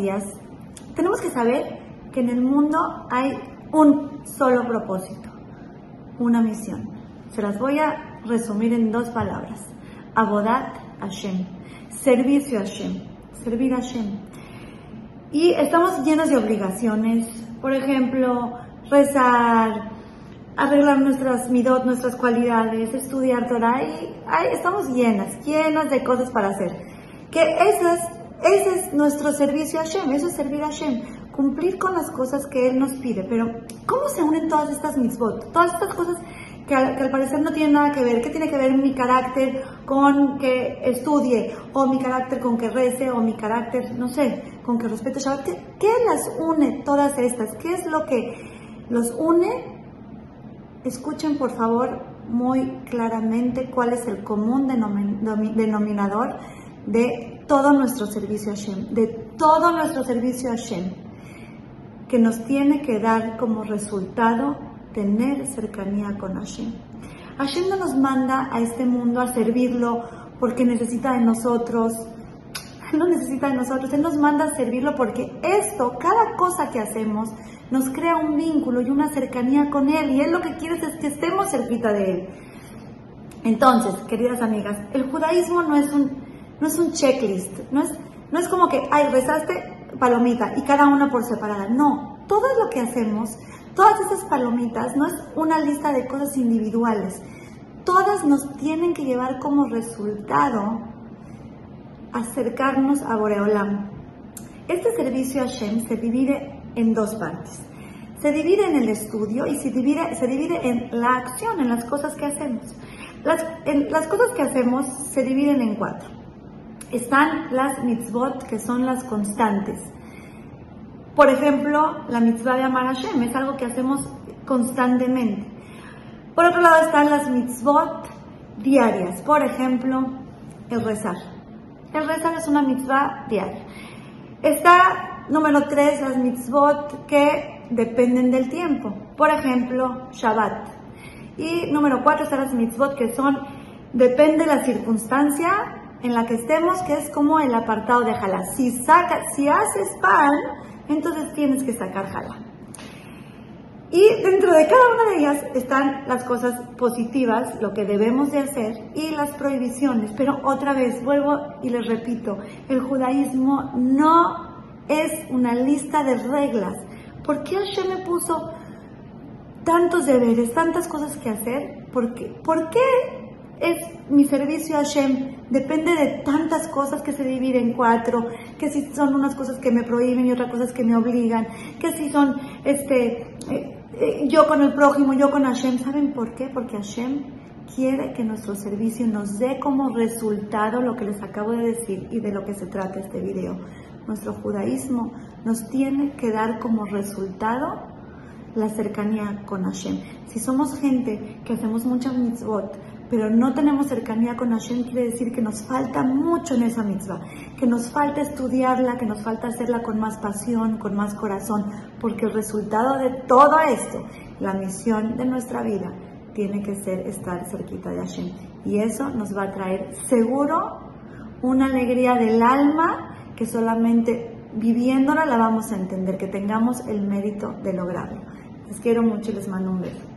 días, tenemos que saber que en el mundo hay un solo propósito, una misión. Se las voy a resumir en dos palabras. Abodat Hashem, servicio a Hashem, servir a Hashem. Y estamos llenos de obligaciones, por ejemplo, rezar, arreglar nuestras midot, nuestras cualidades, estudiar Torah, y estamos llenas, llenas de cosas para hacer. Que esas, ese es nuestro servicio a Hashem, eso es servir a Hashem, cumplir con las cosas que Él nos pide. Pero, ¿cómo se unen todas estas mitzvot? Todas estas cosas que al, parecer no tiene nada que ver. ¿Qué tiene que ver mi carácter con que estudie? ¿O mi carácter con que rece? ¿O mi carácter, no sé, con que respete Shabbat? ¿Qué, ¿Qué las une todas estas? ¿Qué es lo que los une? Escuchen por favor muy claramente cuál es el común denominador de todo nuestro servicio a Hashem, de todo nuestro servicio a Hashem, que nos tiene que dar como resultado tener cercanía con Hashem. Hashem no nos manda a este mundo a servirlo porque necesita de nosotros. No necesita de nosotros, Él nos manda a servirlo porque esto, cada cosa que hacemos, nos crea un vínculo y una cercanía con Él. Y Él lo que quiere es que estemos cerquita de Él. Entonces, queridas amigas, el judaísmo no es un, no es un checklist, no es, no es como que, ay, rezaste palomita y cada una por separada. No, todo lo que hacemos Todas esas palomitas no es una lista de cosas individuales. Todas nos tienen que llevar como resultado acercarnos a Boreolam. Este servicio a Shem se divide en dos partes. Se divide en el estudio y se divide, se divide en la acción, en las cosas que hacemos. Las, las cosas que hacemos se dividen en cuatro. Están las mitzvot, que son las constantes por ejemplo, la mitzvah de amar a Hashem es algo que hacemos constantemente. Por otro lado están las mitzvot diarias, por ejemplo, el rezar. El rezar es una mitzvah diaria. Está, número tres, las mitzvot que dependen del tiempo. Por ejemplo, Shabbat. Y número cuatro están las mitzvot que son, depende de la circunstancia en la que estemos, que es como el apartado de Jalá. Si, saca, si haces pan, entonces tienes que sacar jala. Y dentro de cada una de ellas están las cosas positivas, lo que debemos de hacer, y las prohibiciones. Pero otra vez, vuelvo y les repito, el judaísmo no es una lista de reglas. ¿Por qué Hashem me puso tantos deberes, tantas cosas que hacer? ¿Por qué? ¿Por qué es mi servicio a Hashem. Depende de tantas cosas que se dividen en cuatro, que si son unas cosas que me prohíben y otras cosas que me obligan, que si son este, eh, eh, yo con el prójimo, yo con Hashem. ¿Saben por qué? Porque Hashem quiere que nuestro servicio nos dé como resultado lo que les acabo de decir y de lo que se trata este video. Nuestro judaísmo nos tiene que dar como resultado la cercanía con Hashem. Si somos gente que hacemos muchas mitzvot, pero no tenemos cercanía con Hashem, quiere decir que nos falta mucho en esa mitzvah, que nos falta estudiarla, que nos falta hacerla con más pasión, con más corazón, porque el resultado de todo esto, la misión de nuestra vida, tiene que ser estar cerquita de Hashem. Y eso nos va a traer seguro una alegría del alma que solamente viviéndola la vamos a entender, que tengamos el mérito de lograrlo. Les quiero mucho y les mando un beso.